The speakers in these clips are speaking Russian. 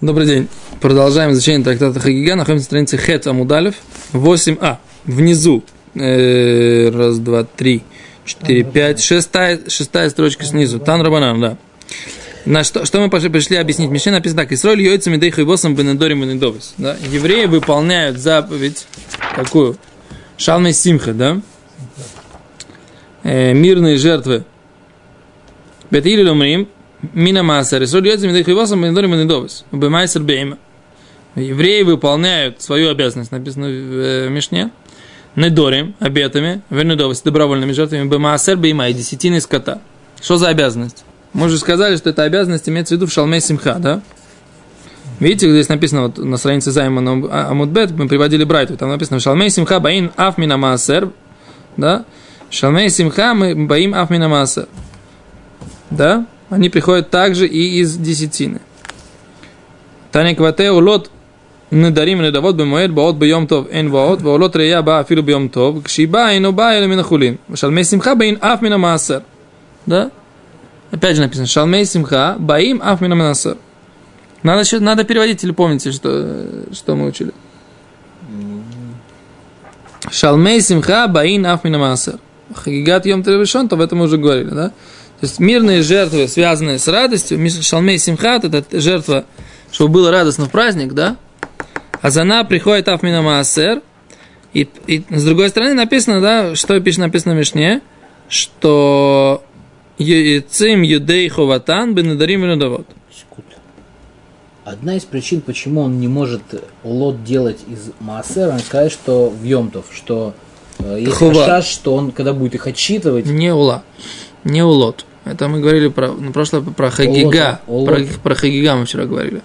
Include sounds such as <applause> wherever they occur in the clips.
Добрый день. Продолжаем изучение трактата Хагига. Находимся на странице Хет Амудалев. 8а. Внизу. Э, раз, два, три, четыре, пять. Шестая, шестая строчка снизу. Тан Рабанан, да. На что, что мы пошли, пришли объяснить? Мишне написано так. Исроль йойцами дейху и босом бенедорим бенедовис. Да? Евреи выполняют заповедь какую? Шалмей Симха, да? Э, мирные жертвы. Бетили лумрим, Мина Маасер. Исроль Йоцем Медей Хивосом Бенедорим Бенедовис. Бемайсер Бейма. Евреи выполняют свою обязанность, написано в э, Мишне. Недорим, обетами, Бенедовис, добровольными жертвами. Бемаасер Бейма и десятины скота. Что за обязанность? Мы уже сказали, что эта обязанность имеется в виду в Шалме Симха, да? Видите, здесь написано вот на странице Займана Амудбет, мы приводили Брайту, там написано Шалмей Симха Баин Афмина Маасер, да? Шалмей Симха мы Баим Афмина Маасер, да? они приходят также и из десятины. Таня кватеу лот недарим бы бемоэд баот бьем тов эн ваот ваолот рея ба афилу бьем тов кшиба ин ну уба или минахулин. Шалмей симха баин аф мина маасер. Да? Опять же написано, шалмей симха баим аф мина маасер. Надо, надо переводить или помните, что, что мы учили? Шалмей симха баин аф мина маасер. Хагигат йом то об этом мы уже говорили, да? То есть мирные жертвы, связанные с радостью, Шалмей Симхат, это жертва, чтобы было радостно в праздник, да? А за на приходит Афмина Маасер, и, и с другой стороны написано, да, что пишет написано в Мишне, что Цим Юдей Ховатан Бенедарим Бенедавод. Одна из причин, почему он не может лот делать из Маасера, он сказать, что в Йомтов, что э, есть хашаш, что он, когда будет их отчитывать... Не ула, не улот. Это мы говорили про, ну, прошлое про Хагига. Про, про Хагига мы вчера говорили.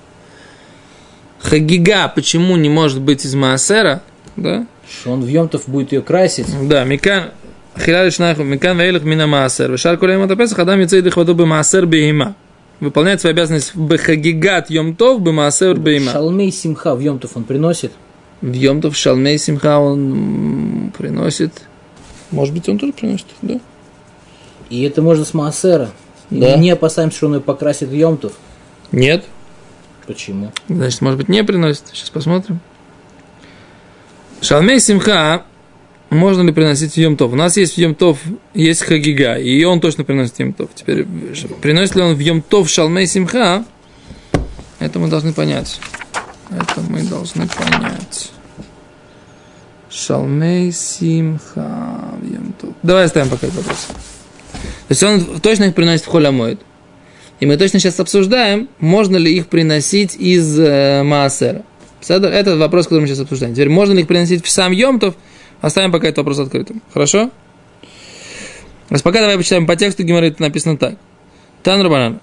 Хагига почему не может быть из Маасера? Да? Что он в Йомтов будет ее красить. Да, Микан, Хилали Шнаху, Микан Вейлах Мина Маасер. Вешар Кулем это Песах, Адам Яцейд Ихваду бы Маасер Бейма. Выполняет свою обязанность в Хагигат Йомтов бы Маасер Бейма. Шалмей Симха в Йомтов он приносит? В Йомтов Шалмей Симха он приносит. Может быть, он тоже приносит, да? И это можно с Маасера. Да. Не опасаемся, что он ее покрасит в Йомтов. Нет. Почему? Значит, может быть, не приносит. Сейчас посмотрим. Шалмей Симха можно ли приносить Йомтов? У нас есть в Йомтов, есть Хагига, и он точно приносит Йомтов. Теперь, приносит ли он в Йомтов Шалмей Симха? Это мы должны понять. Это мы должны понять. Шалмей Симха в Йомтов. Давай оставим пока этот вопрос. То есть он точно их приносит в холямоид. И мы точно сейчас обсуждаем, можно ли их приносить из э, Маасера. Это вопрос, который мы сейчас обсуждаем. Теперь, можно ли их приносить в сам Йомтов? Оставим пока этот вопрос открытым. Хорошо? А пока давай почитаем по тексту Гимара, это написано так. Тан Рабанан.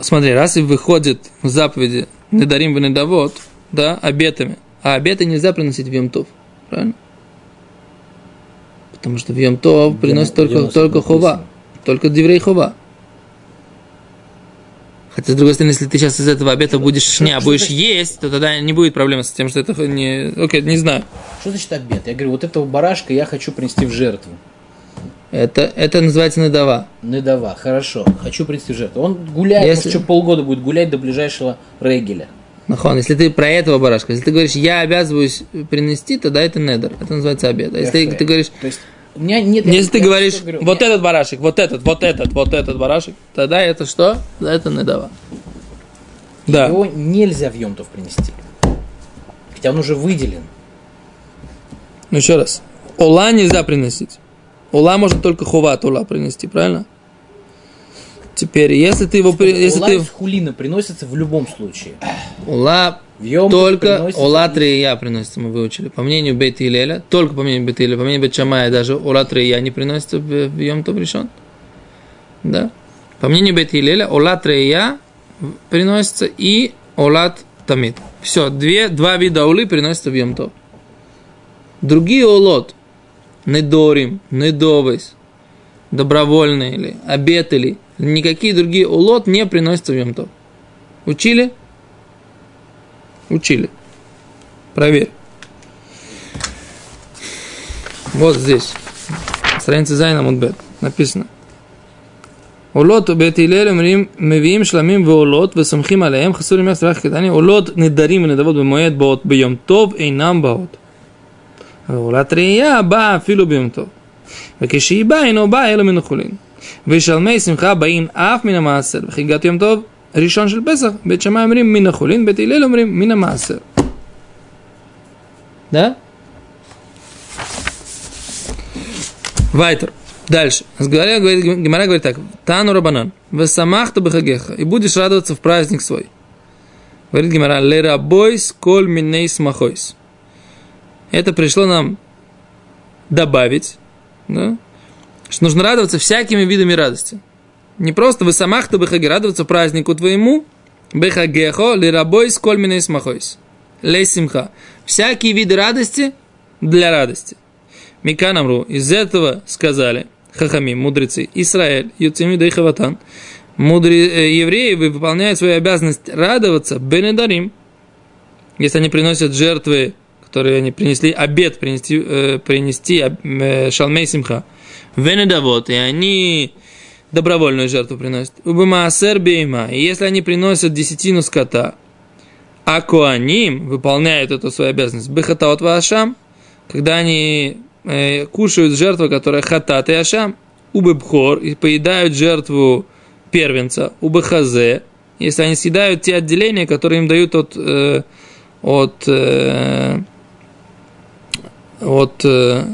Смотри, раз и выходит в заповеди Недарим Венедавод, да, обетами, а обеты нельзя приносить в Йомтов. Правильно? Потому что в Йом Тов приносит только, только хова. Только диврей хова. Хотя, с другой стороны, если ты сейчас из этого обета будешь шня, будешь есть, то тогда не будет проблемы с тем, что это не... Окей, не знаю. Что значит обет? Я говорю, вот этого барашка я хочу принести в жертву. Это, это называется недава. Недава, хорошо. Хочу принести в жертву. Он гуляет, если... еще полгода будет гулять до ближайшего регеля. Нахон, если ты про этого барашка, если ты говоришь, я обязываюсь принести, тогда это недер. Это называется обед. А если ты, ты говоришь, То есть, у меня нет... Если ты говоришь, говорю, вот этот барашек, вот этот, вот этот, вот этот барашек, тогда это что? Да, это недава. Да. Его нельзя в Йомтов принести. Хотя он уже выделен. Ну еще раз. Ола нельзя приносить. Ола можно только хуват ола принести, правильно? Теперь, если ты его... Если Ула ты... из хулина приносится в любом случае. Ула только Ула Трия приносится, мы выучили. По мнению Бейт Илеля, только по мнению Бейт Илеля, по мнению Бейт Шамая, даже Ула Трия не приносится в, Йом Тов решен. Да. По мнению Бейт Илеля, Ула Трия приносится и Олат Тамид. Все, две, два вида улы приносятся в Йом Тов. Другие улот, недорим, недовыс, добровольные или обет или никакие другие улот не приносятся в Йомтов. Учили? Учили. Проверь. Вот здесь. Страница Зайна Мудбет. Написано. עולות בית הלל אומרים, מביאים שלמים ועולות וסומכים עליהם, חסור ימי סלח קטני, עולות נדרים ונדבות במועד באות ביום טוב אינם באות. ועולת ראייה באה אפילו ביום טוב. וכשהיא באה אינו באה אלא מן החולין. ושלמי שמחה באים אף מן המעשר, וחגיגת יום טוב решен шельбесах, бет шамай умрим мина хулин, бет илель умрим мина маасер. Да? Вайтер. Дальше. Гимара говорит, Гимара говорит так. Тану Рабанан. Весамахта бахагеха. И будешь радоваться в праздник свой. Говорит Гимара. Лерабойс коль миней смахойс. Это пришло нам добавить, да? что нужно радоваться всякими видами радости. Не просто вы самах то бехаге радоваться празднику твоему, бехагехо лирабойс коль минейс махойс. Лейсимха. Всякие виды радости для радости. Миканамру, из этого сказали – хахами, мудрецы, Израиль, Юцими и Хаватан, мудрые э, евреи выполняют свою обязанность радоваться Бенедарим, если они приносят жертвы, которые они принесли, обед принести, э, принести э, Шалмей Симха, Венедавод, и они добровольную жертву приносят. Убамаасер бейма. И если они приносят десятину скота, а Куаним выполняют эту свою обязанность, Бехатаот Вашам, когда они э, кушают жертву, которая хатат и ашам, убыбхор, и поедают жертву первенца, убыхазе, если они съедают те отделения, которые им дают от, э, от, э, от э,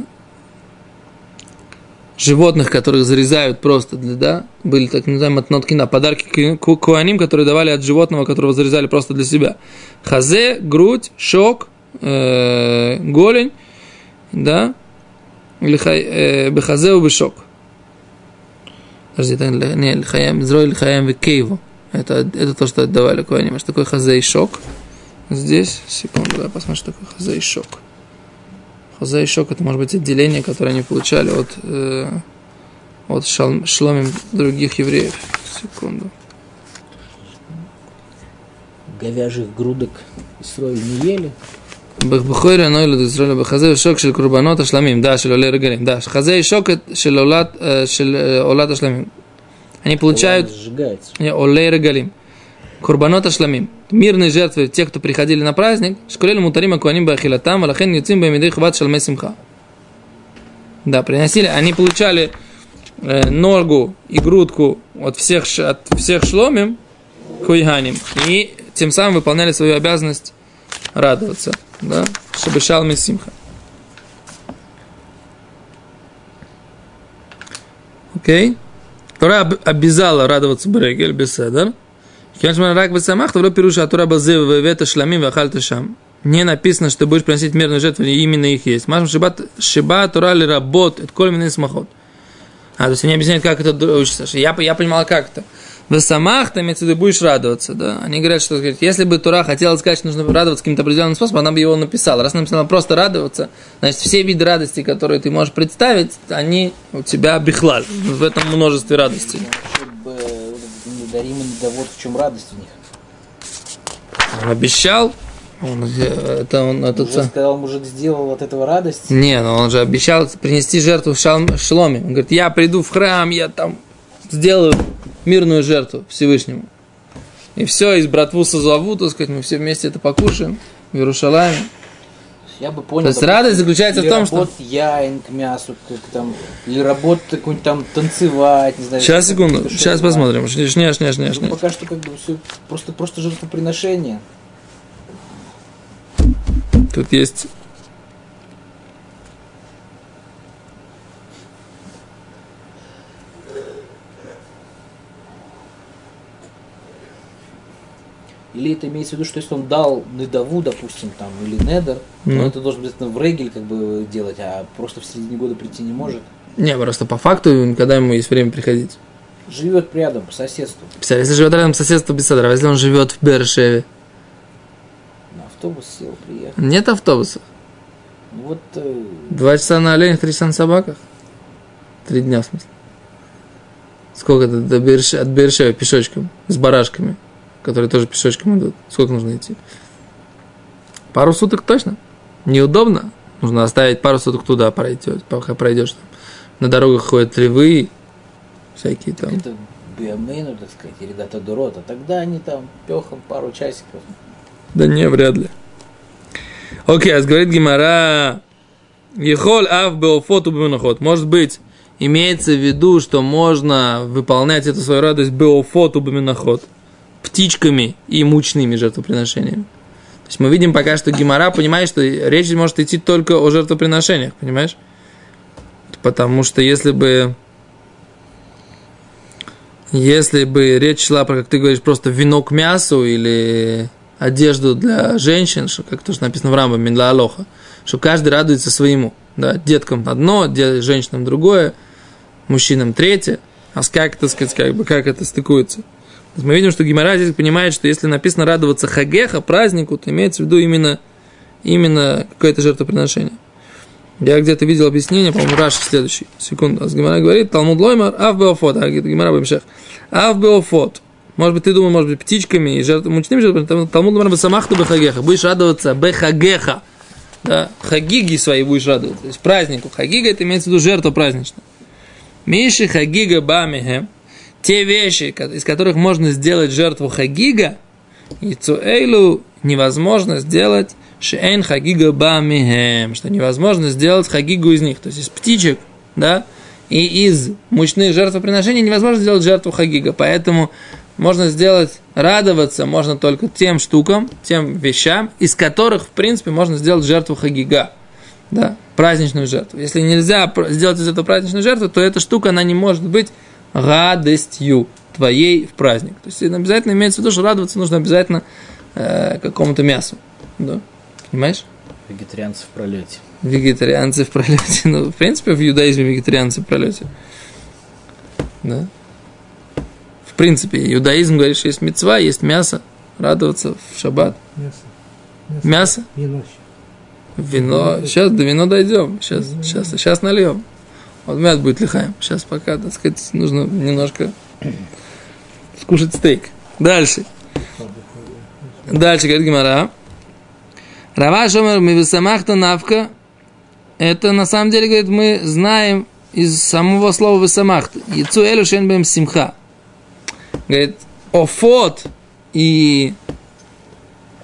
животных, которых зарезают просто, для, да, были так называемые матноткина, подарки куаним, которые давали от животного, которого зарезали просто для себя. Хазе, грудь, шок, э, голень, да, или э, бехазе шок бешок. Подожди, так, не, лихаям, зрой лихаям векейву. Это, это то, что отдавали куаним. Что такое хазе и шок? Здесь, секунду, да, посмотрим, что такое хазе и шок. Хозаишок это может быть отделение, которое они получали от, э, от шалм, шломим других евреев. Секунду. Говяжьих грудок Исроиль не ели? Бахбухойра, но или Исроиль а Бахазей шок шель курбанот ашламим, да, шель оле регалим, да, хазей шок э, шель олат э, э, ашламим. А они получают... Сжигается. Не, оле регалим. Курбанот ашламим. Мирные жертвы тех, кто приходили на праздник. Шкурели мутарим акуаним бахилатам, валахен яцим бамидей хват шалме симха. Да, приносили, они получали э, ногу и грудку от всех, от всех шломим, хуйганим, и тем самым выполняли свою обязанность радоваться да, шалми симха. Окей? Тора обязала радоваться Брегель, беседер. Не написано, что ты будешь приносить мирную жертву, именно их есть. Машем шибат, шиба Тора ли работ, это коль смахот. А, то есть они объясняют, как это учится. Я, я понимал, как это. В самах ты имеется в виду, будешь радоваться, да. Они говорят, что говорят, если бы Тура хотела сказать, что нужно радоваться каким-то определенным способом, она бы его написала. Раз написала просто радоваться, значит, все виды радости, которые ты можешь представить, они у тебя бихлаль. В этом множестве радости. Дарим и вот в чем радость у них. Он обещал, он, это он, это уже сказал, мужик сделал от этого радость. Не, но он же обещал принести жертву в шаломе. Он говорит, я приду в храм, я там сделаю мирную жертву Всевышнему. И все, из братву созову, так сказать, мы все вместе это покушаем в Иерушалайме. Я бы понял. То есть радость заключается в том, что... яин к мясу, как там, или работать какой-нибудь там танцевать, не знаю. Сейчас, секунду, сейчас посмотрим. Шня, шня, шня, шня, ну, пока что как бы все просто, просто жертвоприношение. Тут есть Или это имеется в виду, что если он дал недаву, допустим, там, или недер, mm. то это должен быть в регель как бы делать, а просто в середине года прийти не может. Не, просто по факту, когда ему есть время приходить. Живет рядом, по соседству. Если живет рядом по соседству без а если он живет в Бершеве? На автобус сел, приехал. Нет автобуса. Ну вот... Э... Два часа на оленях, три часа на собаках. Три дня, в смысле. Сколько это до Бершева, от Бершева пешочком, с барашками? Которые тоже пешочком идут. Сколько нужно идти? Пару суток точно. Неудобно. Нужно оставить пару суток туда пройдешь, пока пройдешь. Там. На дорогах ходят львы, всякие там. Это биомейну, так сказать, или дата дурота, тогда они там пехом пару часиков. Да не, вряд ли. Окей, а говорит Гимара, Ехоль ав беофоту беменоход. Может быть, имеется в виду, что можно выполнять эту свою радость беофоту беменоход птичками и мучными жертвоприношениями. То есть мы видим пока, что Гимара понимает, что речь может идти только о жертвоприношениях, понимаешь? Потому что если бы если бы речь шла про, как ты говоришь, просто вино к мясу или одежду для женщин, что, как тоже написано в Рамбаме, для Алоха, что каждый радуется своему. Да, деткам одно, женщинам другое, мужчинам третье. А как это сказать, как бы, как это стыкуется? Мы видим, что Гимара здесь понимает, что если написано радоваться хагеха, празднику, то имеется в виду именно, именно какое-то жертвоприношение. Я где-то видел объяснение, по-моему, Раши следующий. Секунду. А Гимара говорит, Талмуд Лоймар, Ав Беофот. А Гимара Бемшех. Ав Беофот. Может быть, ты думал, может быть, птичками и жертв, мучными жертвами. Талмуд Лоймар Бесамахту Бехагеха. Будешь радоваться Бехагеха. Да, хагиги свои будешь радоваться. То есть празднику. Хагига это имеется в виду жертва праздничная. Миши Хагига Бамихем. Те вещи, из которых можно сделать жертву Хагига, и Цуэйлу невозможно сделать Шейн хагига ба михем, что невозможно сделать хагигу из них, то есть из птичек, да, и из мучных жертвоприношений невозможно сделать жертву хагига, поэтому можно сделать, радоваться можно только тем штукам, тем вещам, из которых, в принципе, можно сделать жертву хагига, да, праздничную жертву. Если нельзя сделать из этого праздничную жертву, то эта штука, она не может быть радостью твоей в праздник. То есть обязательно имеется в виду, что радоваться нужно обязательно э, какому-то мясу. Да. Понимаешь? Вегетарианцы в пролете. Вегетарианцы в пролете. Ну, в принципе, в иудаизме вегетарианцы в пролете. Да? В принципе, иудаизм говорит, что есть мецва, есть мясо. Радоваться в шаббат. Мясо. Мясо? мясо? Вино. Вино. Сейчас до вино дойдем. Сейчас, сейчас, сейчас нальем. Вот мясо будет лихаем. Сейчас пока, так сказать, нужно немножко скушать стейк. Дальше. Дальше, говорит Гимара. Рава Шомер Мивисамахта Навка, это на самом деле, говорит, мы знаем из самого слова Висамахта. Яцу Элю Шенбем Симха. Говорит, Офот и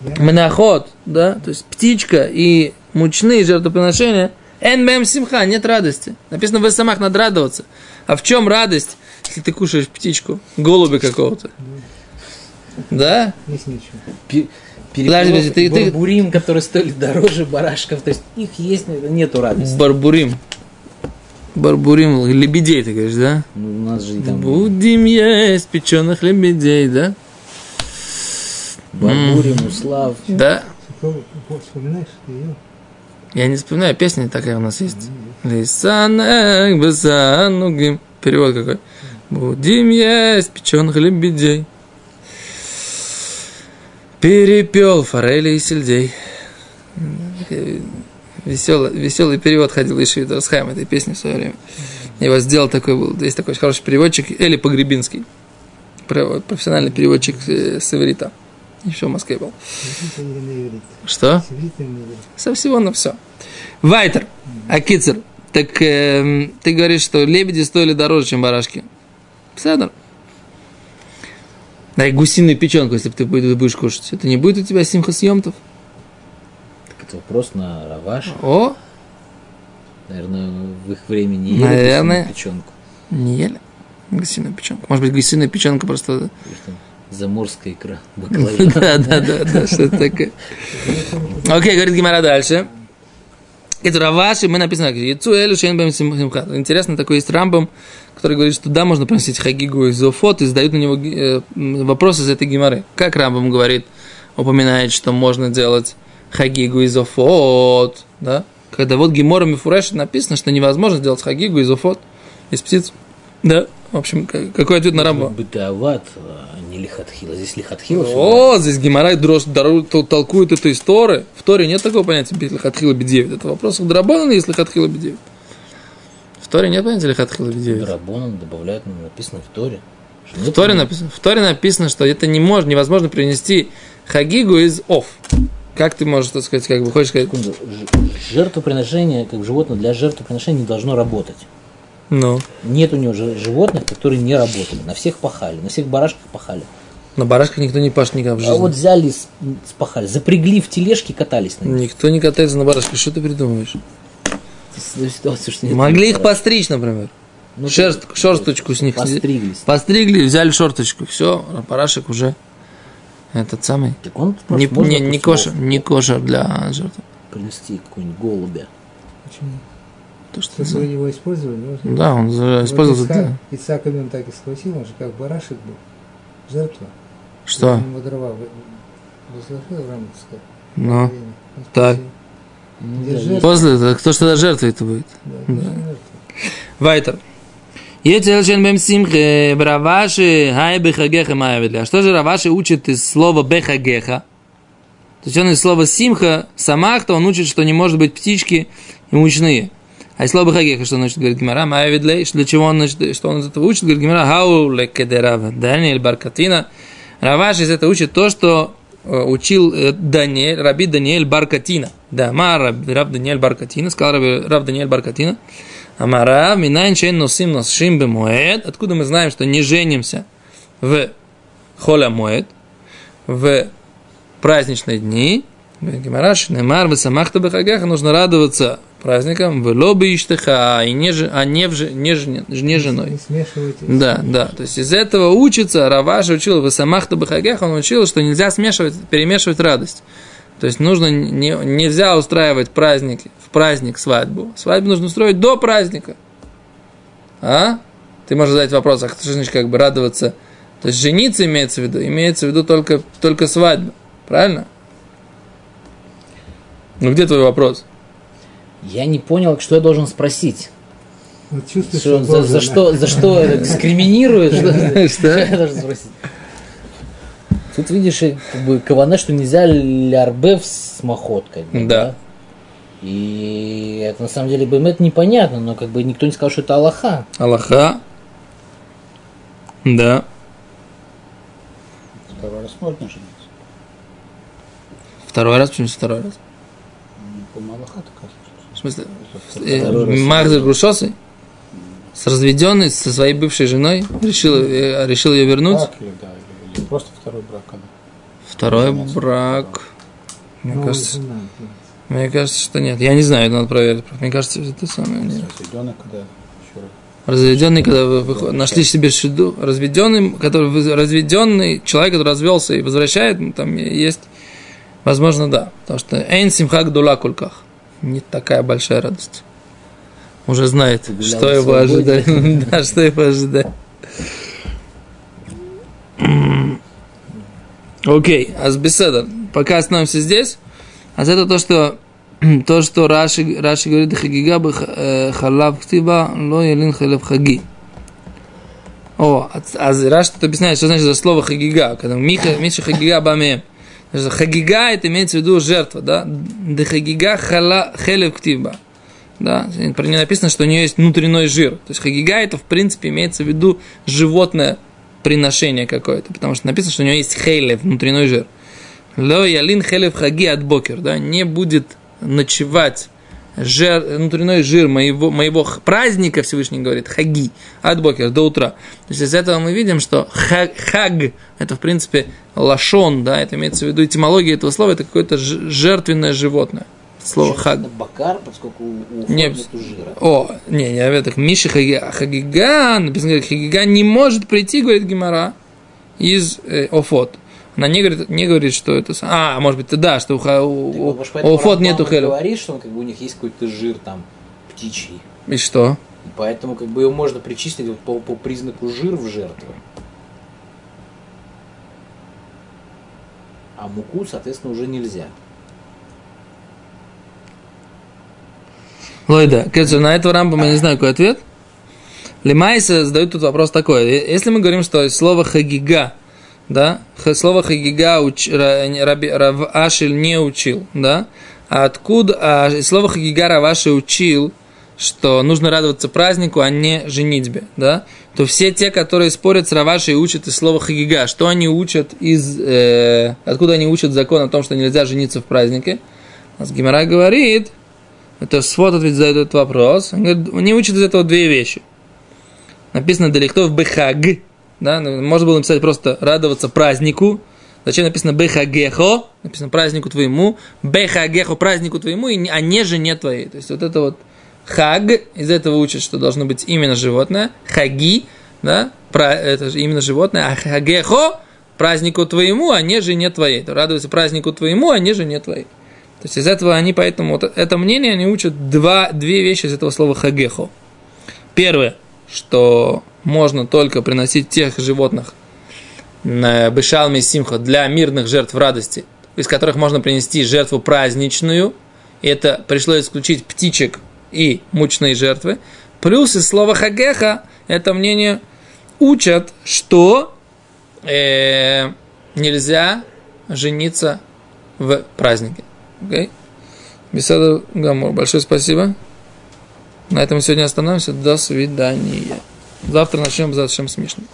Мнахот, да, то есть птичка и мучные жертвоприношения, Энбем Симха, нет радости. Написано в самах надо радоваться. А в чем радость, если ты кушаешь птичку, голубя какого-то? Да? Есть ничего Подожди, ты, барбурим, ты... которые стоили дороже барашков, то есть их есть, нету радости. Барбурим. Барбурим, лебедей, ты говоришь, да? Ну, у нас же там... Будем есть печеных лебедей, да? Барбурим, Услав. Да. Вспоминаешь ее? Я не вспоминаю, песня такая у нас есть. Лисанек, бесанугим. Перевод какой. Будем есть печеных лебедей. Перепел форели и сельдей. Веселый, веселый перевод ходил еще из Расхайм этой песни в свое время. Его сделал такой был. Есть такой хороший переводчик Эли Погребинский. Профессиональный переводчик э, с иврита. Еще в Москве был. Что? Со всего на все. Вайтер. Акицер. Так э, ты говоришь, что лебеди стоили дороже, чем барашки. Седор. Дай гусиную печенку, если ты будешь кушать. Это не будет у тебя симха съемтов? Так это вопрос на раваш. О! Наверное, в их времени ели Наверное, печенку. Не ели гусиную печенку. Может быть, гусиная печенка просто... Заморская икра. <laughs> Да, да, да, да, что-то такое. Окей, говорит Гимара дальше. Это Раваши, мы написано, Яцу Элю Шейн Симха. Интересно, такой есть Рамбам, который говорит, что да, можно приносить Хагигу из Зофот, и задают на него э, вопросы из этой геморы. Как Рамбам говорит, упоминает, что можно делать Хагигу из Зофот, да? Когда вот Гемора Мифуреш написано, что невозможно сделать Хагигу из Зофот, из птиц. Да, в общем, какой ответ на Рамбам? Бытават, не лихатхила. Здесь лихатхила. О, здесь Гимарай дрож, толкует эту историю. В Торе нет такого понятия лихатхила бедевит. Это вопрос к Драбану, есть лихатхила бедевит. В Торе нет понятия лихатхила бедевит. Драбану добавляют, написано в Торе. В Торе, написано, в Торе написано, что это не может, невозможно принести хагигу из ов. Как ты можешь, так сказать, как бы хочешь сказать? Жертвоприношение, как животное для жертвоприношения не должно работать. Ну. Нет у него животных, которые не работали. На всех пахали, на всех барашках пахали. На барашках никто не пашет никак в жизни. А вот взяли, спахали, запрягли в тележке, катались на них. Никто не катается на барашках. Что ты придумываешь? Ситуацию, что Могли их постричь, например. Ну, Шерст, шерсточку с них. Постриглись. Постригли, взяли шорточку. Все, барашек уже этот самый. Так он не, не, не, кошер, не кошер для жертвы. Принести какой-нибудь голубя. Почему? То, что Если его использовали, можно... Да, он использовал... Вот Ицхак, Ицхак он так и схватил, он же как барашек был. Жертва. Что? Он его дрова возложил, рамочка. Ну, так. После, кто что тогда жертвой это будет? Да, да. Вайтер. Ецелшен бем симхе, браваши, хай бехагеха маявидля. Что же Раваши учит из слова бехагеха? То есть он из слова симха, самахта, он учит, что не может быть птички и мучные. А из слова бехагеха, что значит, говорит Гимара, маявидля, для чего он, значит, что он из этого учит, говорит Гимара, хау лекедерава, Даниэль Баркатина. Раваши из этого учит то, что учил Даниэль, Раби Даниэль Баркатина. Да, ма Раб Даниэль Баркатина, сказал Раб Даниэль Баркатина. Амара, минайн чейн носим носшим бемуэд. Откуда мы знаем, что не женимся в холя моэд, в праздничные дни. Гемараш, немар, в самахта бехагеха нужно радоваться праздникам, в лобби иштыха, и не, а не, в, не, не, не женой. Не да, да. То есть из этого учится, Раваша учил, в самахта бехагеха, он учил, что нельзя смешивать, перемешивать радость. То есть нужно, не, нельзя устраивать праздники праздник свадьбу. Свадьбу нужно устроить до праздника. А? Ты можешь задать вопрос, а что значит как бы радоваться? То есть жениться имеется в виду? Имеется в виду только, только свадьба. Правильно? Ну где твой вопрос? Я не понял, что я должен спросить. Вот чувствуешь, что, за, за, что, за что дискриминирует? <laughs> Что я должен спросить? Тут видишь, как бы кавана, что нельзя лярбев с махоткой. Да. И это на самом деле Бемет непонятно, но как бы никто не сказал, что это Аллаха. Аллаха. Да. Второй раз можно жениться. Второй раз? Почему второй раз? Ну, по Аллаха такая. В смысле? Э, Махзер Грушосы? С разведенной, со своей бывшей женой? Решил, э, решил ее вернуть? Брак или, да, или просто второй брак. Когда? Второй брак. Мне ну, кажется... Жена, мне кажется, что нет. Я не знаю, надо проверить. Мне кажется, это самое. Нет. Разведенный, когда Разведенный, когда вы выход... нашли себе шиду, разведенный, который разведенный человек, который развелся и возвращает, ну, там есть, возможно, да, потому что эйн симхак дула кулках, не такая большая радость. Уже знает, что его ожидает, <laughs> да, что его ожидает. Окей, а с беседа. Пока остановимся здесь. А это то, что <clears throat> то, что Раши, Раши говорит, хагига бы э, халав ктиба, ло ялин халав хаги. О, а, а Раши тут объясняет, что значит за слово хагига, когда Миха, Миша хагига баме. Хагига это имеется в виду жертва, да? Да хагига халав ктиба. Да, про нее написано, что у нее есть внутренний жир. То есть хагига это в принципе имеется в виду животное приношение какое-то, потому что написано, что у нее есть хейлев, внутренний жир. Ло ялин хелев хаги от бокер, да, не будет ночевать жир, внутренний жир моего, моего праздника, Всевышний говорит, хаги, от бокер, до утра. То есть из этого мы видим, что хаг, хаг это в принципе лашон, да, это имеется в виду этимология этого слова, это какое-то жертвенное животное. Слово хаг. Бакар, поскольку у не, нету жира. О, не, не, так, Миша Хагига, Хагига, написано, Хагига не может прийти, говорит Гимара, из э, Офот. Она не говорит, не говорит, что это... А, может быть, да, что у, у, у, у Фот нету хелю. говорит, что он, как бы, у них есть какой-то жир там птичий. И что? Поэтому как бы его можно причислить вот по, по признаку жир в жертву. А муку, соответственно, уже нельзя. Лойда, Кетчер, на этого рампа я не знаю, какой ответ. Лимайса задают тут вопрос такой. Если мы говорим, что слово хагига да, слово хагига уч, Раби, Рав Ашель не учил, да, а откуда, а слово хагига Раваши учил, что нужно радоваться празднику, а не женитьбе, да, то все те, которые спорят с Равашей, учат из слова хагига, что они учат из, э, откуда они учат закон о том, что нельзя жениться в празднике, а Гимара говорит, это свод ответ задает этот вопрос, он говорит, они учат из этого две вещи. написано Далихтов Бехаг, да, ну, можно было написать просто радоваться празднику, Зачем написано Бехагехо? Написано празднику твоему. Бехагехо празднику твоему, а не жене твоей. То есть вот это вот хаг, из этого учат, что должно быть именно животное. Хаги, да, про, это же именно животное. А хагехо празднику твоему, а не жене твоей. То радуется празднику твоему, а не жене твоей. То есть из этого они поэтому, вот это мнение, они учат два, две вещи из этого слова хагехо. Первое, что можно только приносить тех животных, Бешалми Симха для мирных жертв радости, из которых можно принести жертву праздничную. Это пришлось исключить птичек и мучные жертвы. Плюс из слова хагеха это мнение учат, что э, нельзя жениться в празднике. Okay? Беседа Гамур. Большое спасибо. На этом сегодня остановимся. До свидания. Завтра начнем за чем смешным.